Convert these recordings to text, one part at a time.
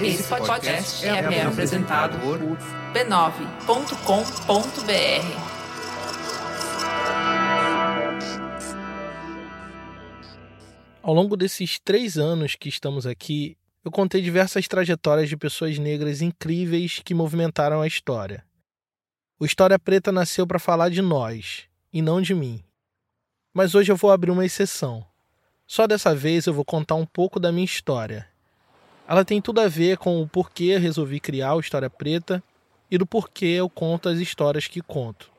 Esse podcast é, é apresentado por b9.com.br. Ao longo desses três anos que estamos aqui, eu contei diversas trajetórias de pessoas negras incríveis que movimentaram a história. O História Preta nasceu para falar de nós, e não de mim. Mas hoje eu vou abrir uma exceção. Só dessa vez eu vou contar um pouco da minha história. Ela tem tudo a ver com o porquê resolvi criar o História Preta e do porquê eu conto as histórias que conto.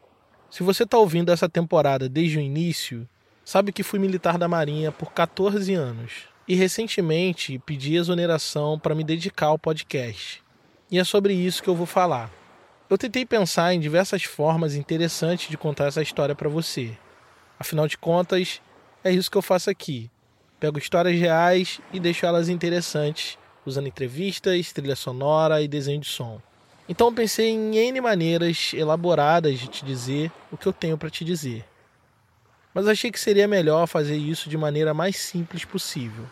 Se você está ouvindo essa temporada desde o início, sabe que fui militar da Marinha por 14 anos e recentemente pedi exoneração para me dedicar ao podcast. E é sobre isso que eu vou falar. Eu tentei pensar em diversas formas interessantes de contar essa história para você. Afinal de contas, é isso que eu faço aqui. Pego histórias reais e deixo elas interessantes, usando entrevistas, trilha sonora e desenho de som. Então pensei em N maneiras elaboradas de te dizer o que eu tenho para te dizer. Mas achei que seria melhor fazer isso de maneira mais simples possível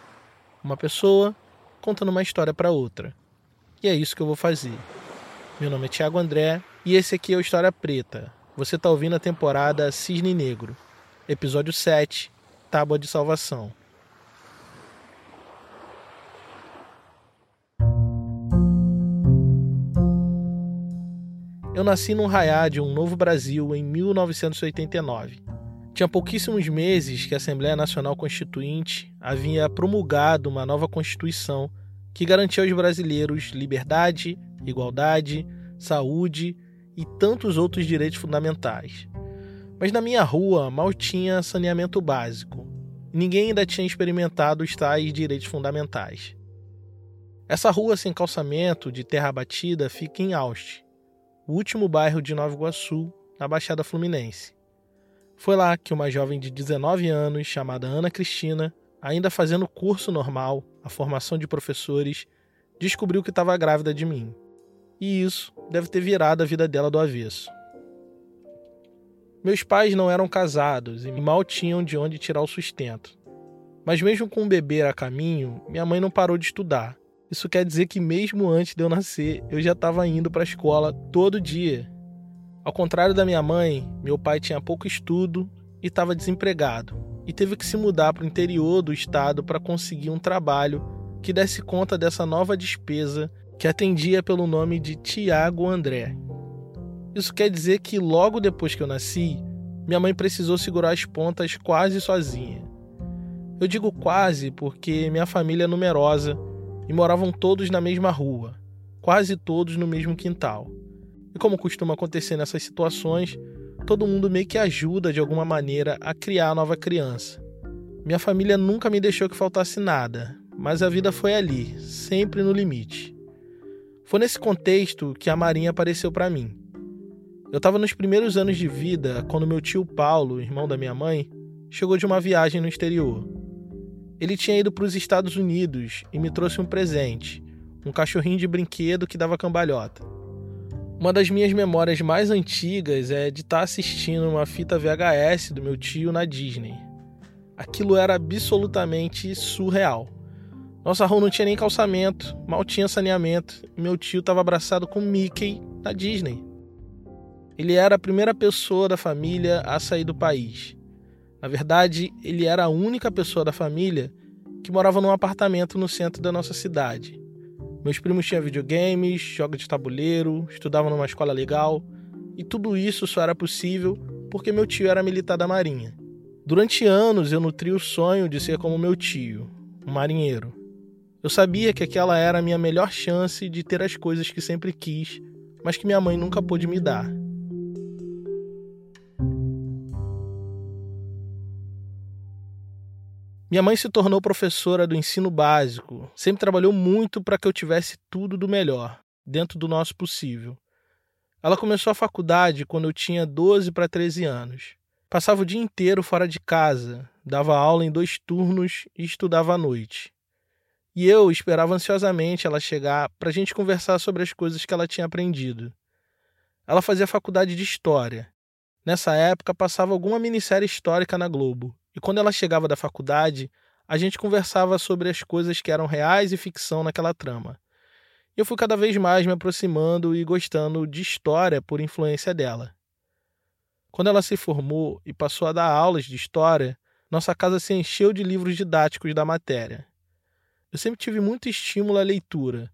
uma pessoa contando uma história para outra. E é isso que eu vou fazer. Meu nome é Tiago André e esse aqui é o História Preta. Você está ouvindo a temporada Cisne Negro, episódio 7, Tábua de Salvação. Eu nasci num raiá de um novo Brasil em 1989. Tinha pouquíssimos meses que a Assembleia Nacional Constituinte havia promulgado uma nova Constituição que garantia aos brasileiros liberdade, igualdade, saúde e tantos outros direitos fundamentais. Mas na minha rua mal tinha saneamento básico. E ninguém ainda tinha experimentado os tais direitos fundamentais. Essa rua sem calçamento, de terra batida, fica em Auste, o último bairro de Nova Iguaçu, na Baixada Fluminense. Foi lá que uma jovem de 19 anos, chamada Ana Cristina, ainda fazendo curso normal, a formação de professores, descobriu que estava grávida de mim. E isso deve ter virado a vida dela do avesso. Meus pais não eram casados e mal tinham de onde tirar o sustento. Mas mesmo com um bebê a caminho, minha mãe não parou de estudar. Isso quer dizer que mesmo antes de eu nascer, eu já estava indo para a escola todo dia ao contrário da minha mãe, meu pai tinha pouco estudo e estava desempregado, e teve que se mudar para o interior do estado para conseguir um trabalho que desse conta dessa nova despesa que atendia pelo nome de Tiago André. Isso quer dizer que logo depois que eu nasci, minha mãe precisou segurar as pontas quase sozinha. Eu digo quase porque minha família é numerosa e moravam todos na mesma rua, quase todos no mesmo quintal. E como costuma acontecer nessas situações, todo mundo meio que ajuda de alguma maneira a criar a nova criança. Minha família nunca me deixou que faltasse nada, mas a vida foi ali, sempre no limite. Foi nesse contexto que a Marinha apareceu para mim. Eu estava nos primeiros anos de vida quando meu tio Paulo, irmão da minha mãe, chegou de uma viagem no exterior. Ele tinha ido para os Estados Unidos e me trouxe um presente, um cachorrinho de brinquedo que dava cambalhota. Uma das minhas memórias mais antigas é de estar tá assistindo uma fita VHS do meu tio na Disney. Aquilo era absolutamente surreal. Nossa rua não tinha nem calçamento, mal tinha saneamento, e meu tio estava abraçado com Mickey na Disney. Ele era a primeira pessoa da família a sair do país. Na verdade, ele era a única pessoa da família que morava num apartamento no centro da nossa cidade. Meus primos tinham videogames, jogos de tabuleiro, estudavam numa escola legal, e tudo isso só era possível porque meu tio era militar da Marinha. Durante anos eu nutri o sonho de ser como meu tio, um marinheiro. Eu sabia que aquela era a minha melhor chance de ter as coisas que sempre quis, mas que minha mãe nunca pôde me dar. Minha mãe se tornou professora do ensino básico, sempre trabalhou muito para que eu tivesse tudo do melhor, dentro do nosso possível. Ela começou a faculdade quando eu tinha 12 para 13 anos. Passava o dia inteiro fora de casa, dava aula em dois turnos e estudava à noite. E eu esperava ansiosamente ela chegar para a gente conversar sobre as coisas que ela tinha aprendido. Ela fazia faculdade de História. Nessa época passava alguma minissérie histórica na Globo. E quando ela chegava da faculdade, a gente conversava sobre as coisas que eram reais e ficção naquela trama. Eu fui cada vez mais me aproximando e gostando de história por influência dela. Quando ela se formou e passou a dar aulas de história, nossa casa se encheu de livros didáticos da matéria. Eu sempre tive muito estímulo à leitura.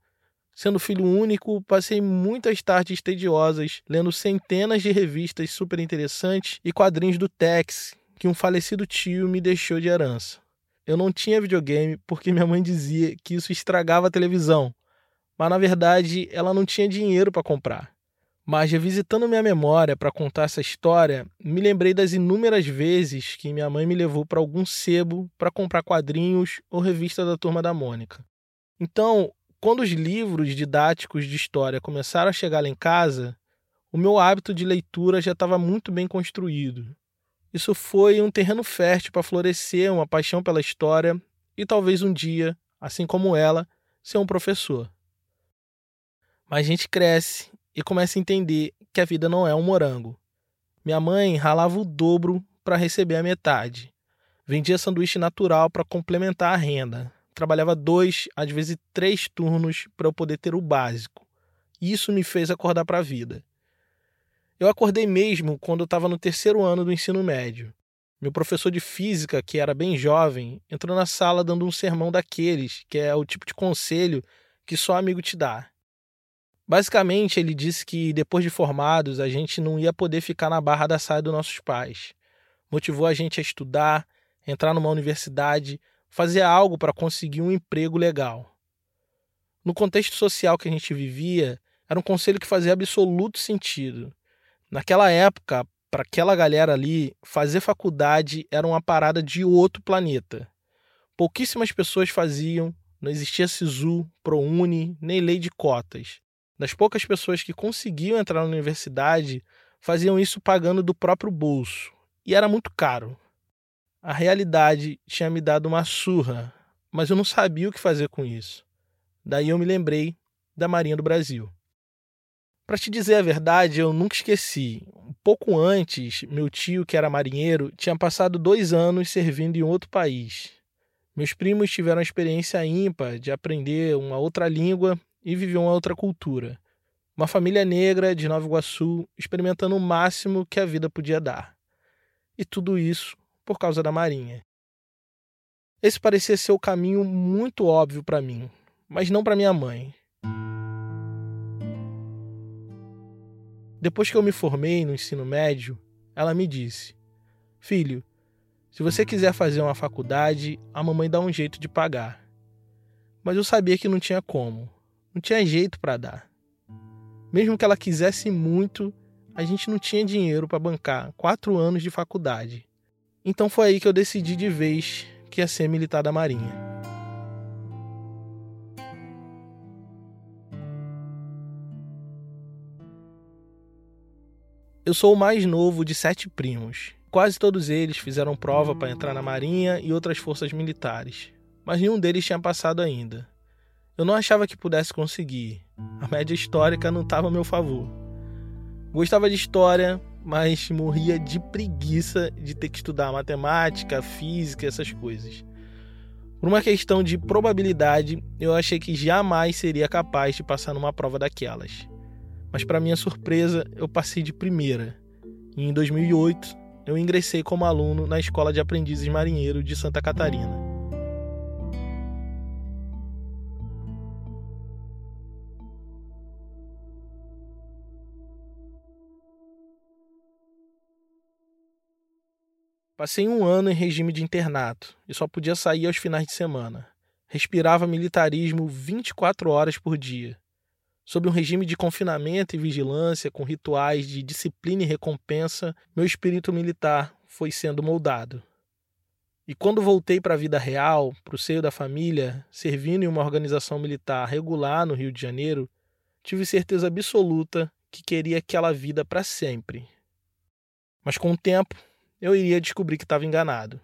Sendo filho único, passei muitas tardes tediosas lendo centenas de revistas super interessantes e quadrinhos do Tex que um falecido tio me deixou de herança. Eu não tinha videogame porque minha mãe dizia que isso estragava a televisão, mas na verdade ela não tinha dinheiro para comprar. Mas revisitando minha memória para contar essa história, me lembrei das inúmeras vezes que minha mãe me levou para algum sebo para comprar quadrinhos ou revista da Turma da Mônica. Então, quando os livros didáticos de história começaram a chegar lá em casa, o meu hábito de leitura já estava muito bem construído. Isso foi um terreno fértil para florescer uma paixão pela história e talvez um dia, assim como ela, ser um professor. Mas a gente cresce e começa a entender que a vida não é um morango. Minha mãe ralava o dobro para receber a metade. Vendia sanduíche natural para complementar a renda. Trabalhava dois, às vezes três turnos para eu poder ter o básico. Isso me fez acordar para a vida. Eu acordei mesmo quando eu estava no terceiro ano do ensino médio. Meu professor de física, que era bem jovem, entrou na sala dando um sermão daqueles, que é o tipo de conselho que só amigo te dá. Basicamente, ele disse que depois de formados a gente não ia poder ficar na barra da saia dos nossos pais. Motivou a gente a estudar, entrar numa universidade, fazer algo para conseguir um emprego legal. No contexto social que a gente vivia, era um conselho que fazia absoluto sentido. Naquela época, para aquela galera ali, fazer faculdade era uma parada de outro planeta. Pouquíssimas pessoas faziam, não existia SISU, ProUni, nem lei de cotas. Das poucas pessoas que conseguiam entrar na universidade, faziam isso pagando do próprio bolso. E era muito caro. A realidade tinha me dado uma surra, mas eu não sabia o que fazer com isso. Daí eu me lembrei da Marinha do Brasil. Para te dizer a verdade, eu nunca esqueci. Um pouco antes, meu tio, que era marinheiro, tinha passado dois anos servindo em outro país. Meus primos tiveram a experiência ímpar de aprender uma outra língua e viver uma outra cultura. Uma família negra de Nova Iguaçu experimentando o máximo que a vida podia dar. E tudo isso por causa da Marinha. Esse parecia ser o caminho muito óbvio para mim, mas não para minha mãe. Depois que eu me formei no ensino médio, ela me disse: Filho, se você quiser fazer uma faculdade, a mamãe dá um jeito de pagar. Mas eu sabia que não tinha como, não tinha jeito para dar. Mesmo que ela quisesse muito, a gente não tinha dinheiro para bancar quatro anos de faculdade. Então foi aí que eu decidi de vez que ia ser militar da Marinha. Eu sou o mais novo de sete primos. Quase todos eles fizeram prova para entrar na Marinha e outras forças militares, mas nenhum deles tinha passado ainda. Eu não achava que pudesse conseguir. A média histórica não estava a meu favor. Gostava de história, mas morria de preguiça de ter que estudar matemática, física, essas coisas. Por uma questão de probabilidade, eu achei que jamais seria capaz de passar numa prova daquelas mas para minha surpresa, eu passei de primeira. E em 2008, eu ingressei como aluno na Escola de Aprendizes Marinheiro de Santa Catarina. Passei um ano em regime de internato e só podia sair aos finais de semana. Respirava militarismo 24 horas por dia Sob um regime de confinamento e vigilância, com rituais de disciplina e recompensa, meu espírito militar foi sendo moldado. E quando voltei para a vida real, para o seio da família, servindo em uma organização militar regular no Rio de Janeiro, tive certeza absoluta que queria aquela vida para sempre. Mas com o tempo, eu iria descobrir que estava enganado.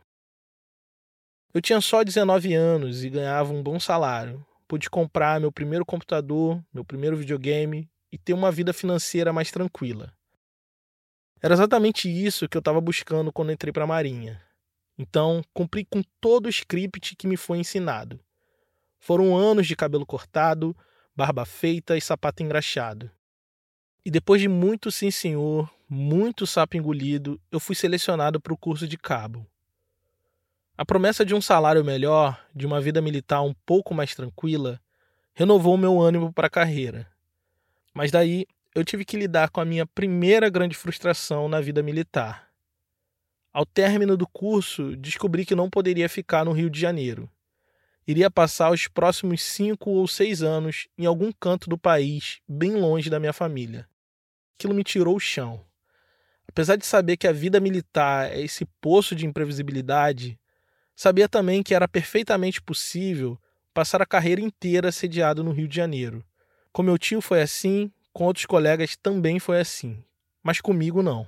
Eu tinha só 19 anos e ganhava um bom salário, pude comprar meu primeiro computador, meu primeiro videogame e ter uma vida financeira mais tranquila. Era exatamente isso que eu estava buscando quando entrei para a Marinha. Então, cumpri com todo o script que me foi ensinado. Foram anos de cabelo cortado, barba feita e sapato engraxado. E depois de muito sim senhor, muito sapo engolido, eu fui selecionado para o curso de cabo. A promessa de um salário melhor, de uma vida militar um pouco mais tranquila, renovou meu ânimo para a carreira. Mas daí eu tive que lidar com a minha primeira grande frustração na vida militar. Ao término do curso, descobri que não poderia ficar no Rio de Janeiro. Iria passar os próximos cinco ou seis anos em algum canto do país, bem longe da minha família. Aquilo me tirou o chão. Apesar de saber que a vida militar é esse poço de imprevisibilidade, sabia também que era perfeitamente possível passar a carreira inteira sediado no Rio de Janeiro. Com meu tio foi assim, com outros colegas também foi assim, mas comigo não.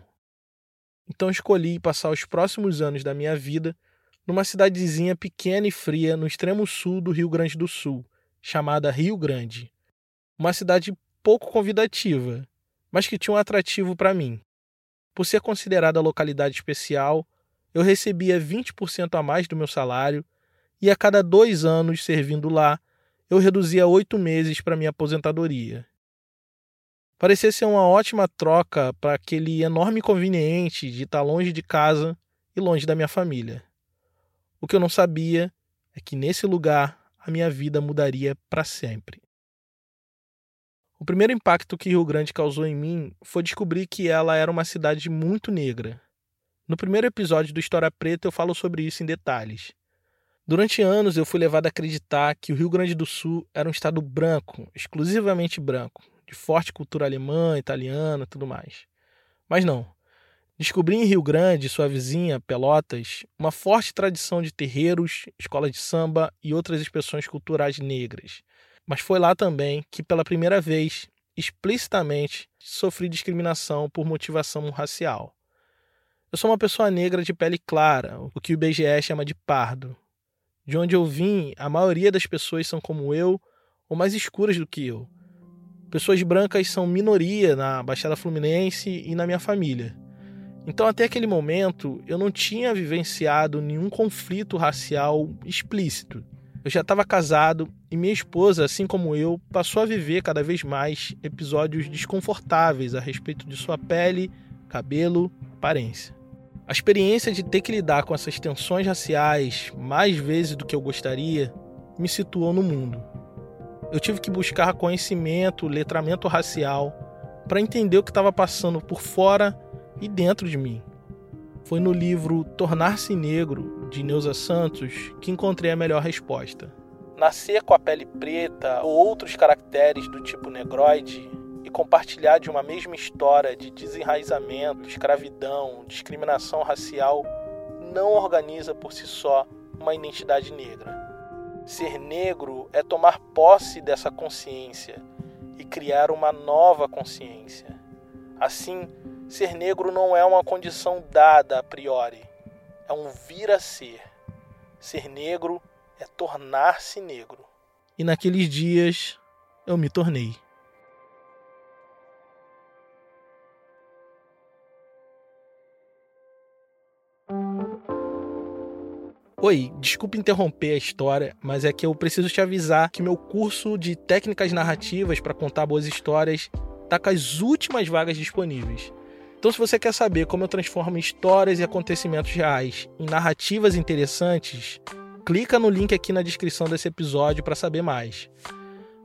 Então escolhi passar os próximos anos da minha vida numa cidadezinha pequena e fria no extremo sul do Rio Grande do Sul, chamada Rio Grande. Uma cidade pouco convidativa, mas que tinha um atrativo para mim. Por ser considerada localidade especial, eu recebia 20% a mais do meu salário e a cada dois anos servindo lá, eu reduzia oito meses para minha aposentadoria. Parecia ser uma ótima troca para aquele enorme inconveniente de estar longe de casa e longe da minha família. O que eu não sabia é que nesse lugar a minha vida mudaria para sempre. O primeiro impacto que Rio Grande causou em mim foi descobrir que ela era uma cidade muito negra. No primeiro episódio do História Preta eu falo sobre isso em detalhes. Durante anos eu fui levado a acreditar que o Rio Grande do Sul era um estado branco, exclusivamente branco, de forte cultura alemã, italiana, tudo mais. Mas não. Descobri em Rio Grande, sua vizinha, Pelotas, uma forte tradição de terreiros, escola de samba e outras expressões culturais negras, mas foi lá também que, pela primeira vez, explicitamente, sofri discriminação por motivação racial. Eu sou uma pessoa negra de pele clara, o que o IBGE chama de pardo. De onde eu vim, a maioria das pessoas são como eu ou mais escuras do que eu. Pessoas brancas são minoria na Baixada Fluminense e na minha família. Então, até aquele momento, eu não tinha vivenciado nenhum conflito racial explícito. Eu já estava casado e minha esposa, assim como eu, passou a viver cada vez mais episódios desconfortáveis a respeito de sua pele, cabelo, aparência. A experiência de ter que lidar com essas tensões raciais mais vezes do que eu gostaria me situou no mundo. Eu tive que buscar conhecimento, letramento racial, para entender o que estava passando por fora e dentro de mim. Foi no livro Tornar-se Negro, de Neuza Santos, que encontrei a melhor resposta. Nascer com a pele preta ou outros caracteres do tipo negroide e compartilhar de uma mesma história de desenraizamento, escravidão, discriminação racial não organiza por si só uma identidade negra. Ser negro é tomar posse dessa consciência e criar uma nova consciência. Assim, Ser negro não é uma condição dada a priori, é um vir a ser. Ser negro é tornar-se negro. E naqueles dias eu me tornei. Oi, desculpe interromper a história, mas é que eu preciso te avisar que meu curso de técnicas narrativas para contar boas histórias está com as últimas vagas disponíveis. Então, se você quer saber como eu transformo histórias e acontecimentos reais em narrativas interessantes, clica no link aqui na descrição desse episódio para saber mais.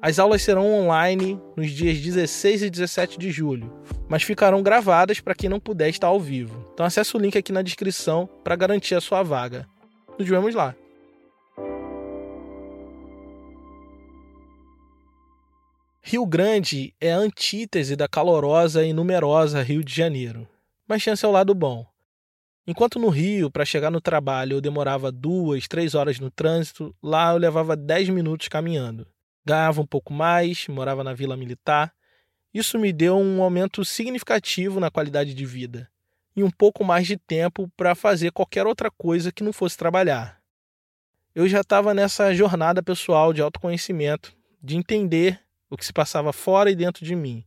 As aulas serão online nos dias 16 e 17 de julho, mas ficarão gravadas para quem não puder estar ao vivo. Então acesse o link aqui na descrição para garantir a sua vaga. Nos vemos lá. Rio Grande é a antítese da calorosa e numerosa Rio de Janeiro, mas tinha seu lado bom. Enquanto no Rio, para chegar no trabalho, eu demorava duas, três horas no trânsito, lá eu levava dez minutos caminhando. Ganhava um pouco mais, morava na Vila Militar. Isso me deu um aumento significativo na qualidade de vida e um pouco mais de tempo para fazer qualquer outra coisa que não fosse trabalhar. Eu já estava nessa jornada pessoal de autoconhecimento, de entender o que se passava fora e dentro de mim.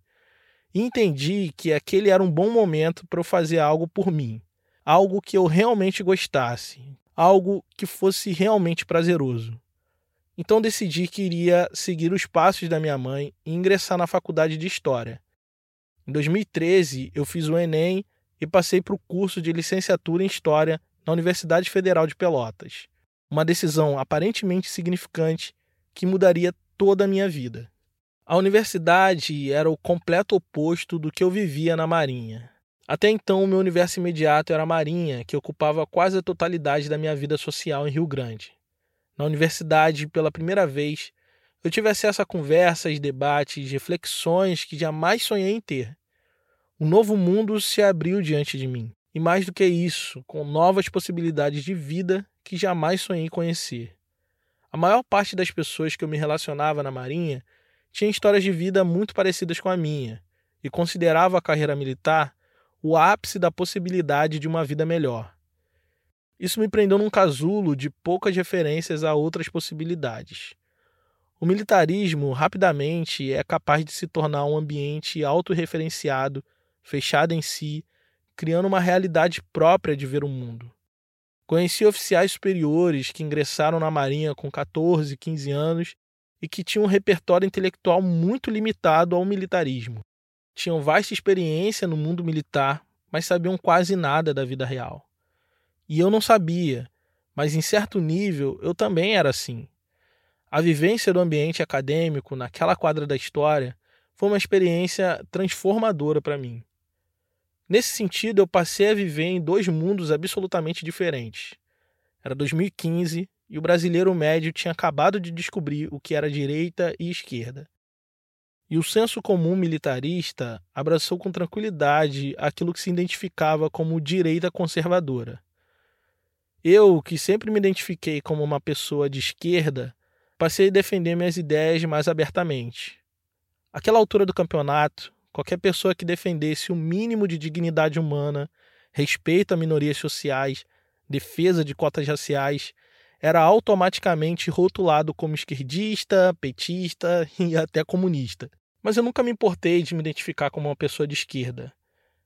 E entendi que aquele era um bom momento para eu fazer algo por mim, algo que eu realmente gostasse, algo que fosse realmente prazeroso. Então decidi que iria seguir os passos da minha mãe e ingressar na faculdade de História. Em 2013, eu fiz o Enem e passei para o curso de licenciatura em História na Universidade Federal de Pelotas. Uma decisão aparentemente significante que mudaria toda a minha vida. A universidade era o completo oposto do que eu vivia na Marinha. Até então, o meu universo imediato era a Marinha, que ocupava quase a totalidade da minha vida social em Rio Grande. Na universidade, pela primeira vez, eu tive acesso a conversas, debates, reflexões que jamais sonhei em ter. Um novo mundo se abriu diante de mim. E mais do que isso, com novas possibilidades de vida que jamais sonhei conhecer. A maior parte das pessoas que eu me relacionava na Marinha tinha histórias de vida muito parecidas com a minha e considerava a carreira militar o ápice da possibilidade de uma vida melhor. Isso me prendeu num casulo de poucas referências a outras possibilidades. O militarismo rapidamente é capaz de se tornar um ambiente autorreferenciado, fechado em si, criando uma realidade própria de ver o mundo. Conheci oficiais superiores que ingressaram na Marinha com 14, 15 anos e que tinham um repertório intelectual muito limitado ao militarismo. Tinham vasta experiência no mundo militar, mas sabiam quase nada da vida real. E eu não sabia, mas em certo nível eu também era assim. A vivência do ambiente acadêmico naquela quadra da história foi uma experiência transformadora para mim. Nesse sentido, eu passei a viver em dois mundos absolutamente diferentes. Era 2015 e o brasileiro médio tinha acabado de descobrir o que era direita e esquerda. E o senso comum militarista abraçou com tranquilidade aquilo que se identificava como direita conservadora. Eu, que sempre me identifiquei como uma pessoa de esquerda, passei a defender minhas ideias mais abertamente. Aquela altura do campeonato, qualquer pessoa que defendesse o mínimo de dignidade humana, respeito a minorias sociais, defesa de cotas raciais, era automaticamente rotulado como esquerdista, petista e até comunista. Mas eu nunca me importei de me identificar como uma pessoa de esquerda.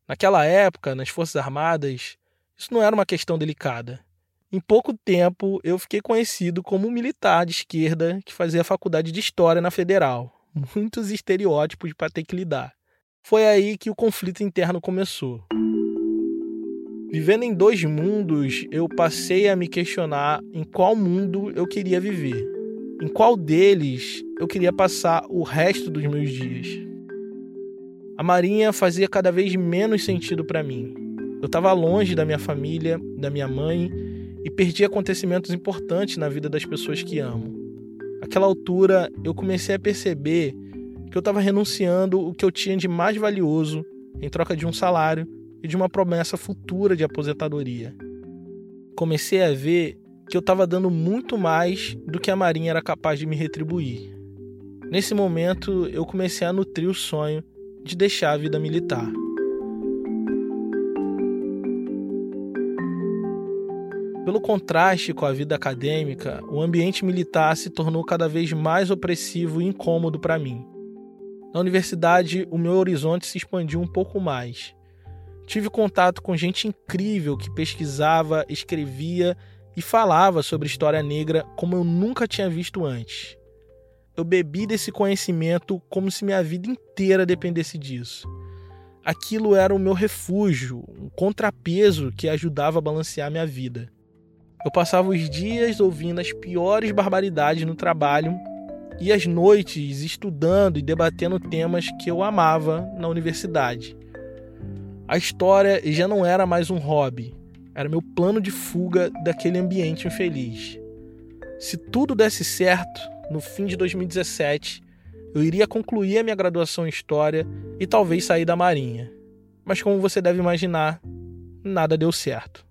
Naquela época, nas Forças Armadas, isso não era uma questão delicada. Em pouco tempo, eu fiquei conhecido como um militar de esquerda que fazia faculdade de História na Federal. Muitos estereótipos para ter que lidar. Foi aí que o conflito interno começou. Vivendo em dois mundos, eu passei a me questionar em qual mundo eu queria viver. Em qual deles eu queria passar o resto dos meus dias. A Marinha fazia cada vez menos sentido para mim. Eu estava longe da minha família, da minha mãe e perdi acontecimentos importantes na vida das pessoas que amo. Naquela altura, eu comecei a perceber que eu estava renunciando o que eu tinha de mais valioso em troca de um salário e de uma promessa futura de aposentadoria. Comecei a ver que eu estava dando muito mais do que a Marinha era capaz de me retribuir. Nesse momento, eu comecei a nutrir o sonho de deixar a vida militar. Pelo contraste com a vida acadêmica, o ambiente militar se tornou cada vez mais opressivo e incômodo para mim. Na universidade, o meu horizonte se expandiu um pouco mais. Tive contato com gente incrível que pesquisava, escrevia e falava sobre história negra como eu nunca tinha visto antes. Eu bebi desse conhecimento como se minha vida inteira dependesse disso. Aquilo era o meu refúgio, um contrapeso que ajudava a balancear minha vida. Eu passava os dias ouvindo as piores barbaridades no trabalho e as noites estudando e debatendo temas que eu amava na universidade. A história já não era mais um hobby, era meu plano de fuga daquele ambiente infeliz. Se tudo desse certo, no fim de 2017, eu iria concluir a minha graduação em História e talvez sair da Marinha. Mas como você deve imaginar, nada deu certo.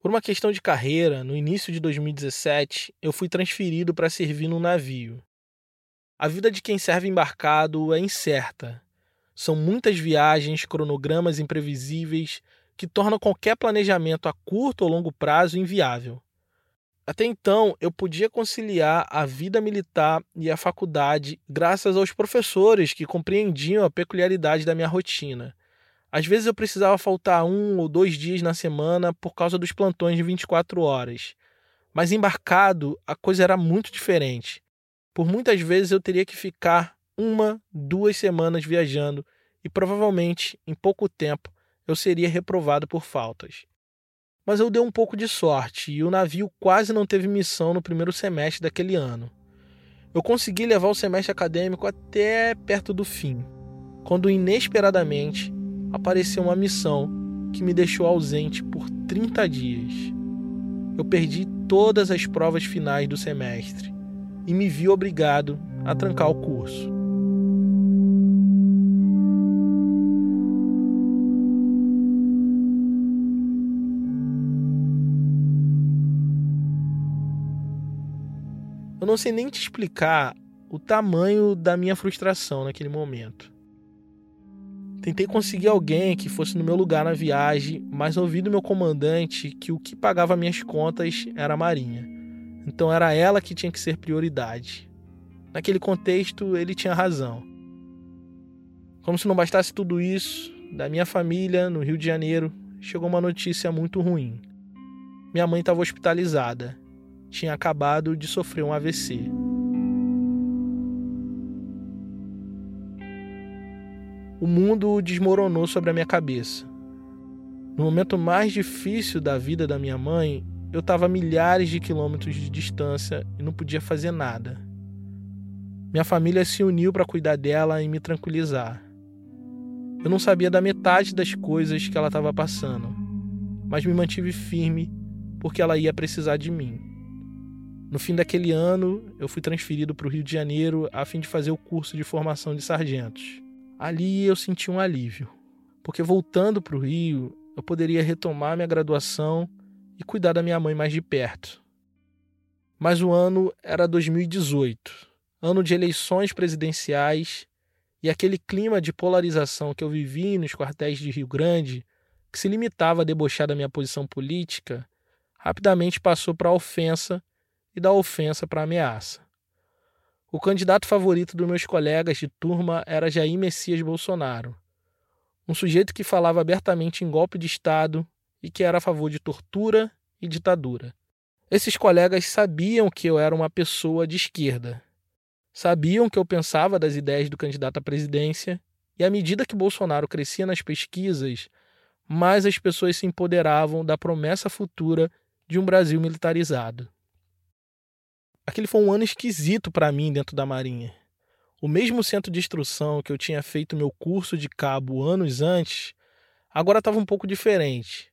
Por uma questão de carreira, no início de 2017, eu fui transferido para servir num navio. A vida de quem serve embarcado é incerta. São muitas viagens, cronogramas imprevisíveis que tornam qualquer planejamento a curto ou longo prazo inviável. Até então, eu podia conciliar a vida militar e a faculdade graças aos professores que compreendiam a peculiaridade da minha rotina Às vezes eu precisava faltar um ou dois dias na semana por causa dos plantões de 24 horas. Mas embarcado, a coisa era muito diferente. Por muitas vezes eu teria que ficar uma, duas semanas viajando e provavelmente, em pouco tempo, eu seria reprovado por faltas. Mas eu dei um pouco de sorte e o navio quase não teve missão no primeiro semestre daquele ano. Eu consegui levar o semestre acadêmico até perto do fim, quando inesperadamente apareceu uma missão que me deixou ausente por 30 dias. Eu perdi todas as provas finais do semestre e me vi obrigado a trancar o curso. Eu não sei nem te explicar o tamanho da minha frustração naquele momento. Tentei conseguir alguém que fosse no meu lugar na viagem, mas ouvi do meu comandante que o que pagava minhas contas era a Marinha. Então era ela que tinha que ser prioridade. Naquele contexto, ele tinha razão. Como se não bastasse tudo isso, da minha família, no Rio de Janeiro, chegou uma notícia muito ruim. Minha mãe estava hospitalizada tinha acabado de sofrer um AVC. O mundo desmoronou sobre a minha cabeça. No momento mais difícil da vida da minha mãe, eu estava a milhares de quilômetros de distância e não podia fazer nada. Minha família se uniu para cuidar dela e me tranquilizar. Eu não sabia da metade das coisas que ela estava passando, mas me mantive firme porque ela ia precisar de mim. No fim daquele ano, eu fui transferido para o Rio de Janeiro a fim de fazer o curso de formação de sargentos. Ali eu senti um alívio, porque voltando para o Rio, eu poderia retomar minha graduação e cuidar da minha mãe mais de perto. Mas o ano era 2018, ano de eleições presidenciais, e aquele clima de polarização que eu vivi nos quartéis de Rio Grande, que se limitava a debochar da minha posição política, rapidamente passou para a ofensa e da ofensa para ameaça. O candidato favorito dos meus colegas de turma era Jair Messias Bolsonaro, um sujeito que falava abertamente em golpe de Estado e que era a favor de tortura e ditadura. Esses colegas sabiam que eu era uma pessoa de esquerda, sabiam que eu pensava das ideias do candidato à presidência, e à medida que Bolsonaro crescia nas pesquisas, mais as pessoas se empoderavam da promessa futura de um Brasil militarizado. Aquele foi um ano esquisito para mim dentro da Marinha. O mesmo centro de instrução que eu tinha feito meu curso de cabo anos antes, agora estava um pouco diferente.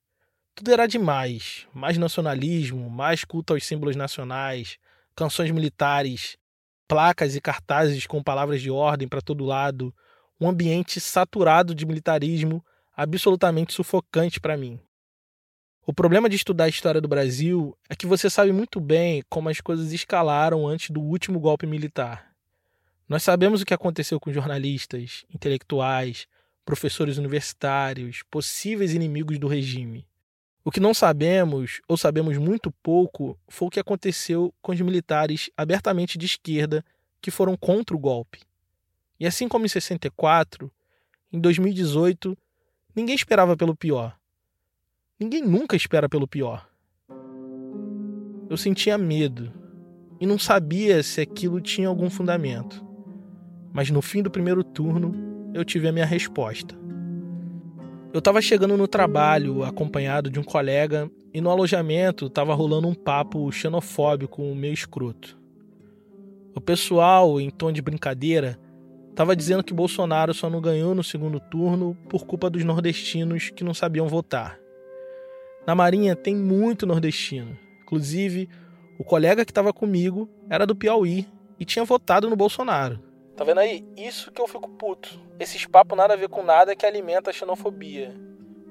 Tudo era demais, mais nacionalismo, mais culto aos símbolos nacionais, canções militares, placas e cartazes com palavras de ordem para todo lado, um ambiente saturado de militarismo absolutamente sufocante para mim. O problema de estudar a história do Brasil é que você sabe muito bem como as coisas escalaram antes do último golpe militar. Nós sabemos o que aconteceu com jornalistas, intelectuais, professores universitários, possíveis inimigos do regime. O que não sabemos, ou sabemos muito pouco, foi o que aconteceu com os militares abertamente de esquerda que foram contra o golpe. E assim como em 64, em 2018, ninguém esperava pelo pior. Ninguém nunca espera pelo pior. Eu sentia medo e não sabia se aquilo tinha algum fundamento. Mas no fim do primeiro turno, eu tive a minha resposta. Eu estava chegando no trabalho acompanhado de um colega e no alojamento estava rolando um papo xenofóbico meio escroto. O pessoal, em tom de brincadeira, estava dizendo que Bolsonaro só não ganhou no segundo turno por culpa dos nordestinos que não sabiam votar. Na Marinha tem muito nordestino. Inclusive, o colega que estava comigo era do Piauí e tinha votado no Bolsonaro. Tá vendo aí? Isso que eu fico puto. Esses papos nada a ver com nada que alimenta a xenofobia.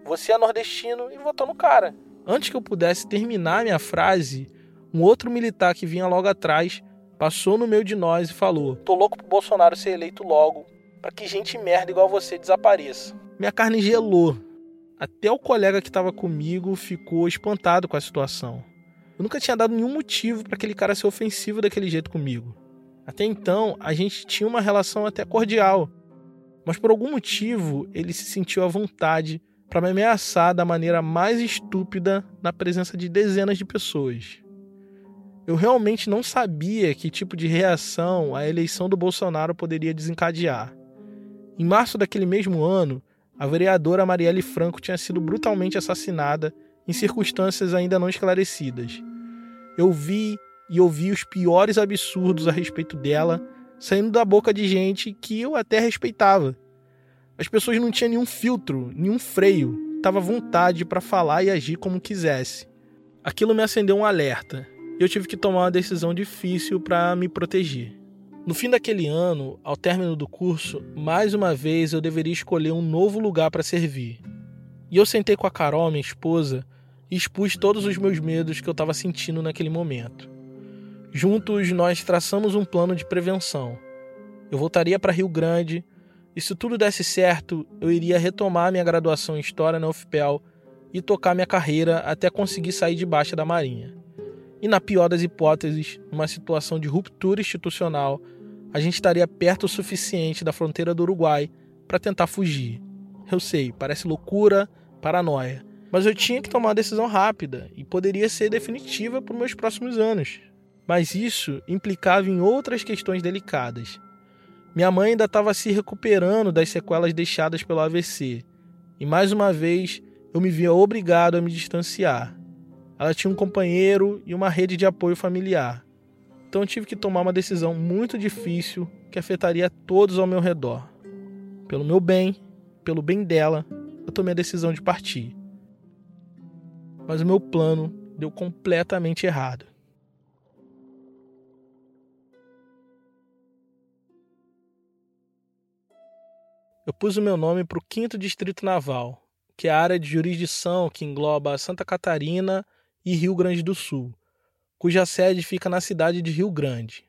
Você é nordestino e votou no cara. Antes que eu pudesse terminar minha frase, um outro militar que vinha logo atrás passou no meio de nós e falou: Tô louco pro Bolsonaro ser eleito logo, para que gente merda igual você desapareça. Minha carne gelou. Até o colega que estava comigo ficou espantado com a situação. Eu nunca tinha dado nenhum motivo para aquele cara ser ofensivo daquele jeito comigo. Até então, a gente tinha uma relação até cordial. Mas por algum motivo ele se sentiu à vontade para me ameaçar da maneira mais estúpida na presença de dezenas de pessoas. Eu realmente não sabia que tipo de reação a eleição do Bolsonaro poderia desencadear. Em março daquele mesmo ano, a vereadora Marielle Franco tinha sido brutalmente assassinada em circunstâncias ainda não esclarecidas. Eu vi e ouvi os piores absurdos a respeito dela saindo da boca de gente que eu até respeitava. As pessoas não tinham nenhum filtro, nenhum freio, tava vontade para falar e agir como quisesse. Aquilo me acendeu um alerta eu tive que tomar uma decisão difícil para me proteger. No fim daquele ano, ao término do curso, mais uma vez eu deveria escolher um novo lugar para servir. E eu sentei com a Carol, minha esposa, e expus todos os meus medos que eu estava sentindo naquele momento. Juntos, nós traçamos um plano de prevenção. Eu voltaria para Rio Grande e, se tudo desse certo, eu iria retomar minha graduação em História na UFPEL e tocar minha carreira até conseguir sair de baixa da Marinha. E, na pior das hipóteses, numa situação de ruptura institucional, a gente estaria perto o suficiente da fronteira do Uruguai para tentar fugir. Eu sei, parece loucura, paranoia, mas eu tinha que tomar uma decisão rápida e poderia ser definitiva para os meus próximos anos. Mas isso implicava em outras questões delicadas. Minha mãe ainda estava se recuperando das sequelas deixadas pelo AVC, e mais uma vez eu me via obrigado a me distanciar. Ela tinha um companheiro e uma rede de apoio familiar. Então tive que tomar uma decisão muito difícil que afetaria todos ao meu redor. Pelo meu bem, pelo bem dela, eu tomei a decisão de partir. Mas o meu plano deu completamente errado. eu pus o meu nome para o 5 Distrito Naval, que é a área de jurisdição que engloba Santa Catarina e Rio Grande do Sul, cuja sede fica na cidade de Rio Grande.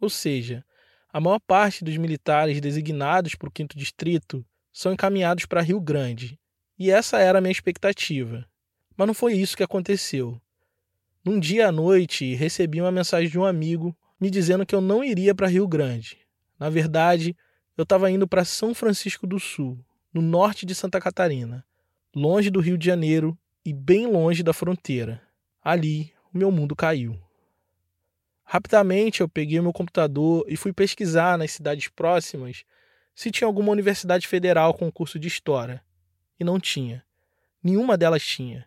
Ou seja, a maior parte dos militares designados para o 5 Distrito são encaminhados para Rio Grande, e essa era a minha expectativa. Mas não foi isso que aconteceu. Num dia à noite, recebi uma mensagem de um amigo me dizendo que eu não iria para Rio Grande. Na verdade, eu estava indo para São Francisco do Sul, no norte de Santa Catarina, longe do Rio de Janeiro e bem longe da fronteira. Ali, o meu mundo caiu. Rapidamente eu peguei o meu computador e fui pesquisar nas cidades próximas se tinha alguma universidade federal com curso de história. E não tinha. Nenhuma delas tinha.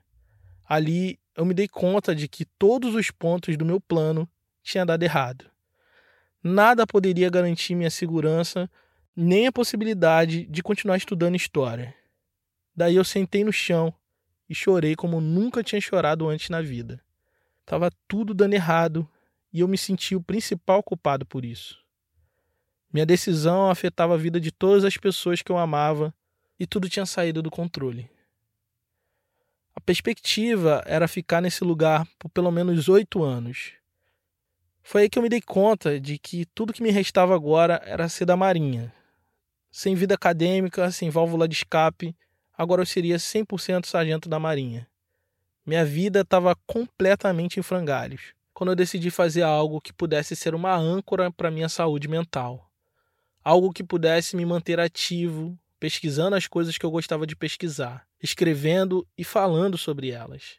Ali eu me dei conta de que todos os pontos do meu plano tinham dado errado. Nada poderia garantir minha segurança nem a possibilidade de continuar estudando história. Daí eu sentei no chão e chorei como nunca tinha chorado antes na vida. Tava tudo dando errado e eu me senti o principal culpado por isso. Minha decisão afetava a vida de todas as pessoas que eu amava e tudo tinha saído do controle. A perspectiva era ficar nesse lugar por pelo menos oito anos. Foi aí que eu me dei conta de que tudo que me restava agora era ser da Marinha, sem vida acadêmica, sem válvula de escape, agora eu seria 100% sargento da Marinha. Minha vida estava completamente em frangalhos quando eu decidi fazer algo que pudesse ser uma âncora para minha saúde mental. Algo que pudesse me manter ativo, pesquisando as coisas que eu gostava de pesquisar, escrevendo e falando sobre elas.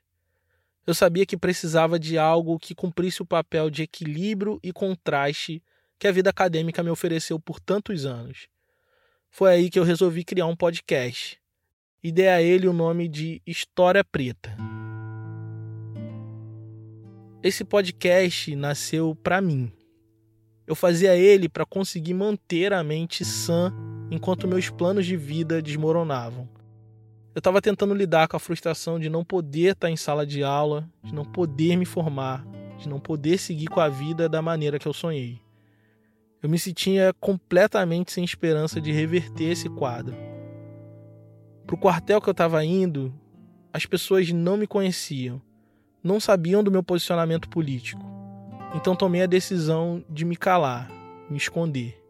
Eu sabia que precisava de algo que cumprisse o papel de equilíbrio e contraste que a vida acadêmica me ofereceu por tantos anos foi aí que eu resolvi criar um podcast e dei a ele o nome de História Preta. Esse podcast nasceu para mim. Eu fazia ele para conseguir manter a mente sã enquanto meus planos de vida desmoronavam. Eu estava tentando lidar com a frustração de não poder estar em sala de aula, de não poder me formar, de não poder seguir com a vida da maneira que eu sonhei. Eu me sentia completamente sem esperança de reverter esse quadro. Para o quartel que eu estava indo, as pessoas não me conheciam, não sabiam do meu posicionamento político. Então tomei a decisão de me calar, me esconder.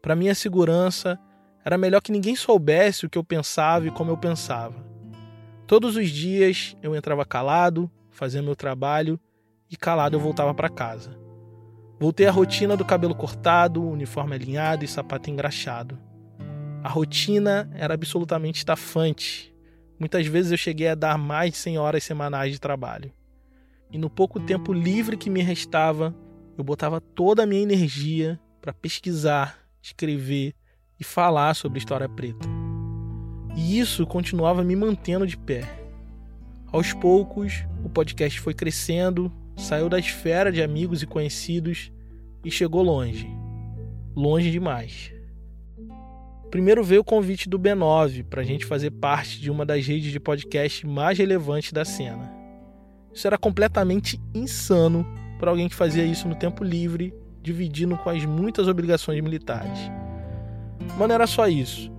Para minha segurança, era melhor que ninguém soubesse o que eu pensava e como eu pensava. Todos os dias eu entrava calado, fazia meu trabalho e calado eu voltava para casa. Voltei à rotina do cabelo cortado, uniforme alinhado e sapato engraxado. A rotina era absolutamente estafante. Muitas vezes eu cheguei a dar mais de 100 horas semanais de trabalho. E no pouco tempo livre que me restava, eu botava toda a minha energia para pesquisar, escrever e falar sobre história preta. E isso continuava me mantendo de pé. Aos poucos, o podcast foi crescendo, saiu da esfera de amigos e conhecidos e chegou longe. Longe demais. Primeiro veio o convite do B9 para a gente fazer parte de uma das redes de podcast mais relevantes da cena. Isso era completamente insano para alguém que fazia isso no tempo livre, dividindo com as muitas obrigações militares. Mas não era só isso.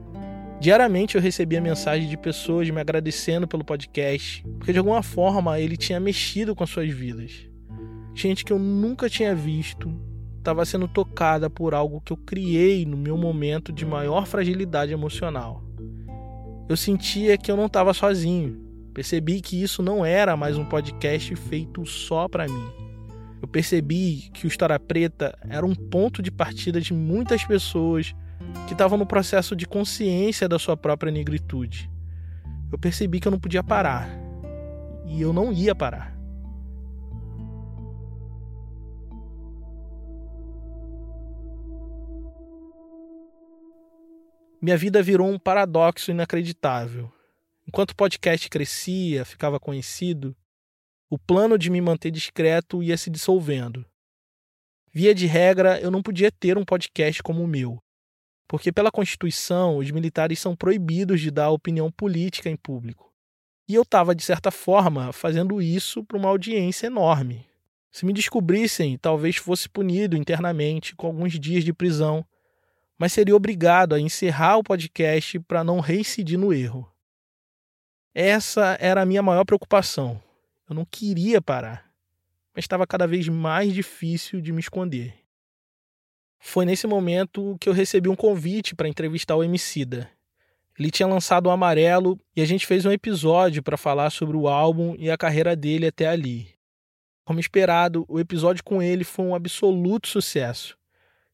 Diariamente eu recebia mensagens de pessoas me agradecendo pelo podcast, porque de alguma forma ele tinha mexido com as suas vidas. Gente que eu nunca tinha visto estava sendo tocada por algo que eu criei no meu momento de maior fragilidade emocional. Eu sentia que eu não estava sozinho. Percebi que isso não era mais um podcast feito só para mim. Eu percebi que o História Preta era um ponto de partida de muitas pessoas que estavam no processo de consciência da sua própria negritude. Eu percebi que eu não podia parar. E eu não ia parar. Minha vida virou um paradoxo inacreditável. Enquanto o podcast crescia, ficava conhecido, o plano de me manter discreto ia se dissolvendo. Via de regra, eu não podia ter um podcast como o meu, porque, pela Constituição, os militares são proibidos de dar opinião política em público. E eu estava, de certa forma, fazendo isso para uma audiência enorme. Se me descobrissem, talvez fosse punido internamente com alguns dias de prisão mas seria obrigado a encerrar o podcast para não reincidir no erro. Essa era a minha maior preocupação. Eu não queria parar, mas estava cada vez mais difícil de me esconder. Foi nesse momento que eu recebi um convite para entrevistar o Emicida. Ele tinha lançado o Amarelo e a gente fez um episódio para falar sobre o álbum e a carreira dele até ali. Como esperado, o episódio com ele foi um absoluto sucesso.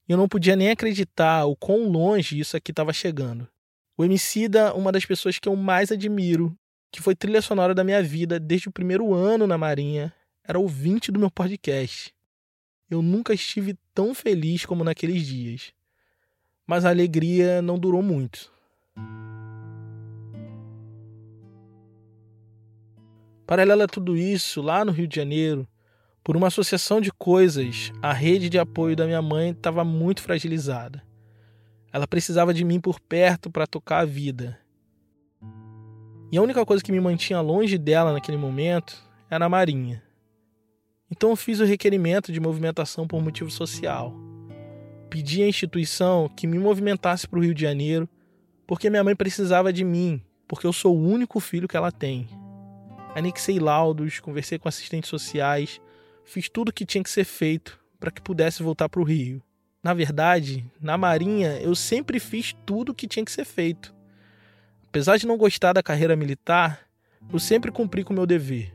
Eu não podia nem acreditar o quão longe isso aqui estava chegando. O Emicida, uma das pessoas que eu mais admiro, que foi trilha sonora da minha vida desde o primeiro ano na Marinha, era ouvinte do meu podcast. Eu nunca estive tão feliz como naqueles dias. Mas a alegria não durou muito. Paralelo a tudo isso, lá no Rio de Janeiro, por uma associação de coisas, a rede de apoio da minha mãe estava muito fragilizada. Ela precisava de mim por perto para tocar a vida. E a única coisa que me mantinha longe dela naquele momento era a Marinha. Então eu fiz o requerimento de movimentação por motivo social. Pedi à instituição que me movimentasse para o Rio de Janeiro, porque minha mãe precisava de mim, porque eu sou o único filho que ela tem. Anexei laudos, conversei com assistentes sociais, Fiz tudo o que tinha que ser feito para que pudesse voltar para o Rio. Na verdade, na Marinha, eu sempre fiz tudo o que tinha que ser feito. Apesar de não gostar da carreira militar, eu sempre cumpri com o meu dever.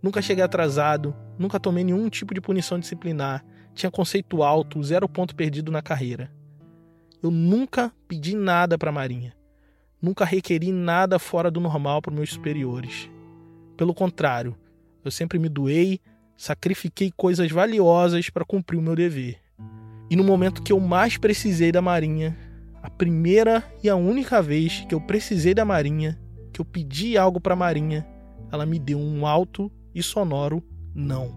Nunca cheguei atrasado, nunca tomei nenhum tipo de punição disciplinar, tinha conceito alto, zero ponto perdido na carreira. Eu nunca pedi nada para a Marinha. Nunca requeri nada fora do normal para meus superiores. Pelo contrário, eu sempre me doei, Sacrifiquei coisas valiosas para cumprir o meu dever. E no momento que eu mais precisei da Marinha, a primeira e a única vez que eu precisei da Marinha, que eu pedi algo para a Marinha, ela me deu um alto e sonoro não.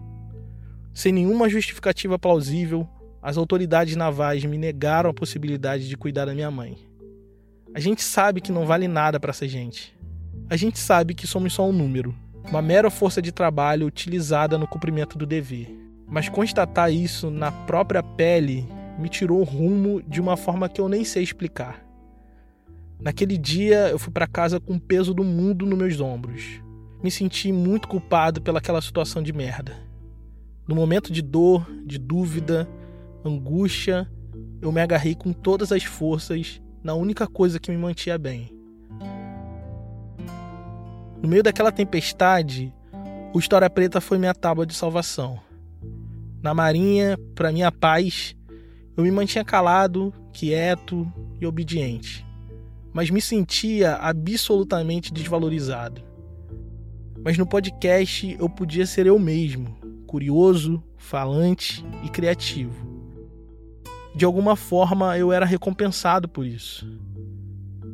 Sem nenhuma justificativa plausível, as autoridades navais me negaram a possibilidade de cuidar da minha mãe. A gente sabe que não vale nada para essa gente. A gente sabe que somos só um número uma mera força de trabalho utilizada no cumprimento do dever. Mas constatar isso na própria pele me tirou o rumo de uma forma que eu nem sei explicar. Naquele dia eu fui para casa com o peso do mundo nos meus ombros. Me senti muito culpado pelaquela situação de merda. No momento de dor, de dúvida, angústia, eu me agarrei com todas as forças na única coisa que me mantinha bem: no meio daquela tempestade, o História Preta foi minha tábua de salvação. Na marinha, para minha paz, eu me mantinha calado, quieto e obediente. mas me sentia absolutamente desvalorizado. Mas no podcast eu podia ser eu mesmo, curioso, falante e criativo. De alguma forma eu era recompensado por isso.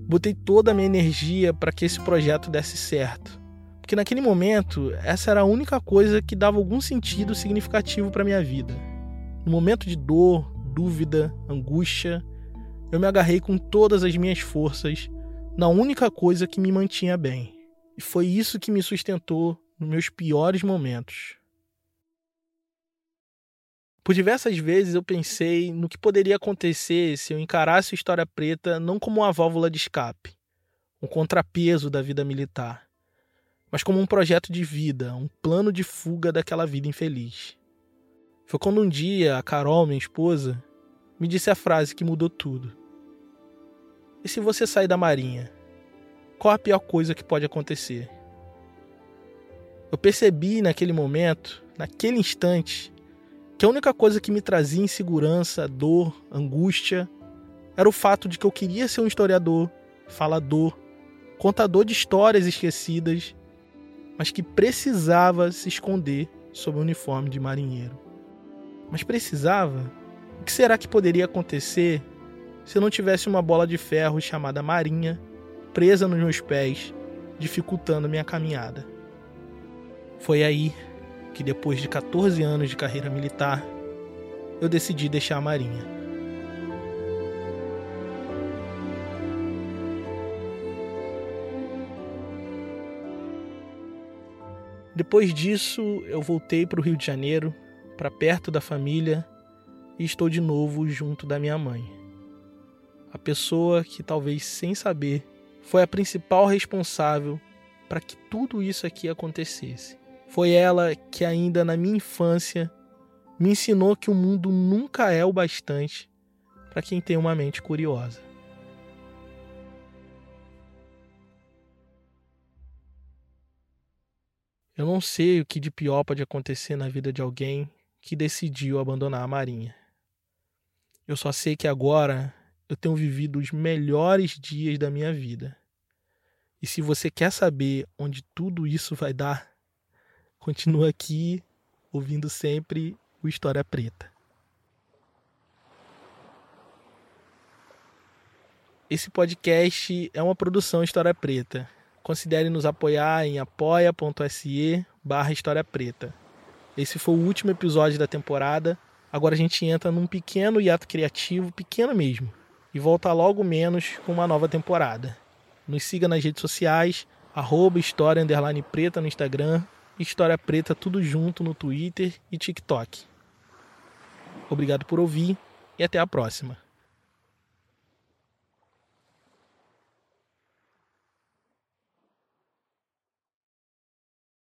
Botei toda a minha energia para que esse projeto desse certo. Porque naquele momento, essa era a única coisa que dava algum sentido significativo para minha vida. No momento de dor, dúvida, angústia, eu me agarrei com todas as minhas forças na única coisa que me mantinha bem. E foi isso que me sustentou nos meus piores momentos. Por diversas vezes eu pensei no que poderia acontecer se eu encarasse a História Preta não como uma válvula de escape, um contrapeso da vida militar, mas como um projeto de vida, um plano de fuga daquela vida infeliz. Foi quando um dia a Carol, minha esposa, me disse a frase que mudou tudo. E se você sair da marinha? Qual a pior coisa que pode acontecer? Eu percebi naquele momento, naquele instante, que a única coisa que me trazia insegurança, dor, angústia, era o fato de que eu queria ser um historiador, falador, contador de histórias esquecidas, mas que precisava se esconder sob o uniforme de marinheiro. Mas precisava? O que será que poderia acontecer se eu não tivesse uma bola de ferro chamada Marinha presa nos meus pés, dificultando minha caminhada? Foi aí que depois de 14 anos de carreira militar, eu decidi deixar a Marinha. Depois disso, eu voltei para o Rio de Janeiro, para perto da família, e estou de novo junto da minha mãe. A pessoa que, talvez sem saber, foi a principal responsável para que tudo isso aqui acontecesse. Foi ela que, ainda na minha infância, me ensinou que o mundo nunca é o bastante para quem tem uma mente curiosa. Eu não sei o que de pior pode acontecer na vida de alguém que decidiu abandonar a Marinha. Eu só sei que agora eu tenho vivido os melhores dias da minha vida. E se você quer saber onde tudo isso vai dar, Continua aqui ouvindo sempre o História Preta. Esse podcast é uma produção História Preta. Considere nos apoiar em apoia.se barra História Preta. Esse foi o último episódio da temporada. Agora a gente entra num pequeno hiato criativo, pequeno mesmo, e volta logo menos com uma nova temporada. Nos siga nas redes sociais, arroba História Preta no Instagram História Preta tudo junto no Twitter e TikTok. Obrigado por ouvir e até a próxima.